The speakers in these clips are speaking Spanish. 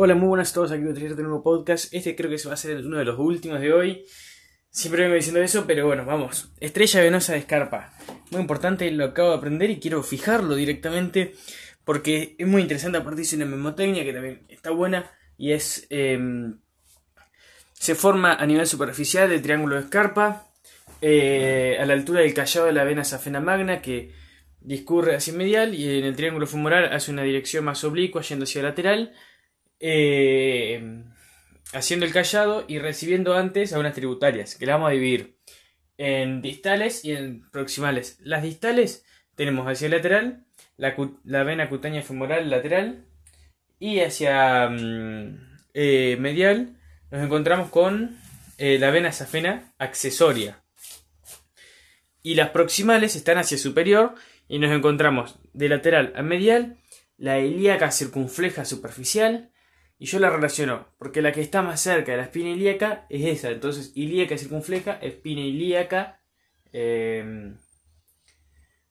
Hola, muy buenas a todos, aquí voy a traer un nuevo podcast. Este creo que se va a ser uno de los últimos de hoy. Siempre vengo diciendo eso, pero bueno, vamos. Estrella venosa de escarpa. Muy importante, lo acabo de aprender y quiero fijarlo directamente porque es muy interesante. Aparte, dice una memotecnia que también está buena y es. Em, se forma a nivel superficial del triángulo de escarpa, eh, a la altura del callado de la vena safena magna que discurre hacia medial y en el triángulo femoral hace una dirección más oblicua yendo hacia lateral eh, haciendo el callado y recibiendo antes a unas tributarias, que las vamos a dividir en distales y en proximales. Las distales tenemos hacia el lateral, la, vena cutánea femoral lateral, y hacia mm, eh, medial nos encontramos con eh, la vena safena accesoria. Y las proximales están hacia superior y nos encontramos de lateral a medial la ilíaca circunfleja superficial, y yo la relaciono, porque la que está más cerca de la espina ilíaca es esa. Entonces, ilíaca circunfleja, espina ilíaca, em,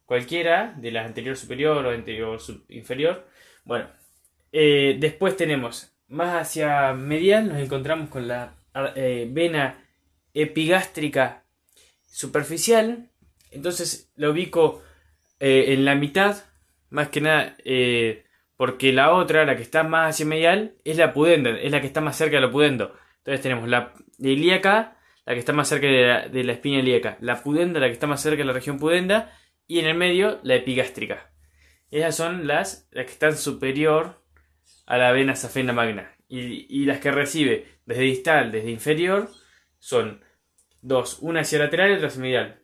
cualquiera de la anterior superior o anterior inferior. Bueno, eh, después tenemos más hacia medial, nos encontramos con la eh, vena epigástrica superficial. Entonces, lo ubico eh, en la mitad, más que nada porque la otra, la que está más hacia medial, es la pudenda, es la que está más cerca de la pudendo. Entonces tenemos la ilíaca, la que está más cerca de la, espina ilíaca, la pudenda, la que está más cerca de la región pudenda, y en el medio la epigástrica. Esas son las, las que están superior a la vena safena magna. Y, las que recibe desde distal, desde inferior, son dos, una hacia lateral y otra hacia medial.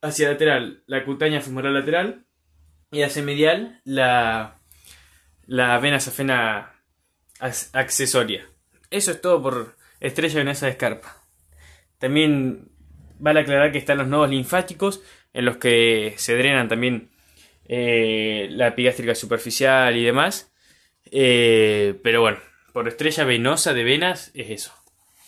Hacia lateral, la cutánea femoral lateral, y hacia medial, la la vena safena accesoria. Eso es todo por estrella venosa de escarpa. También vale aclarar que están los nodos linfáticos en los que se drenan también eh, la epigástrica superficial y demás. Eh, pero bueno, por estrella venosa de venas es eso.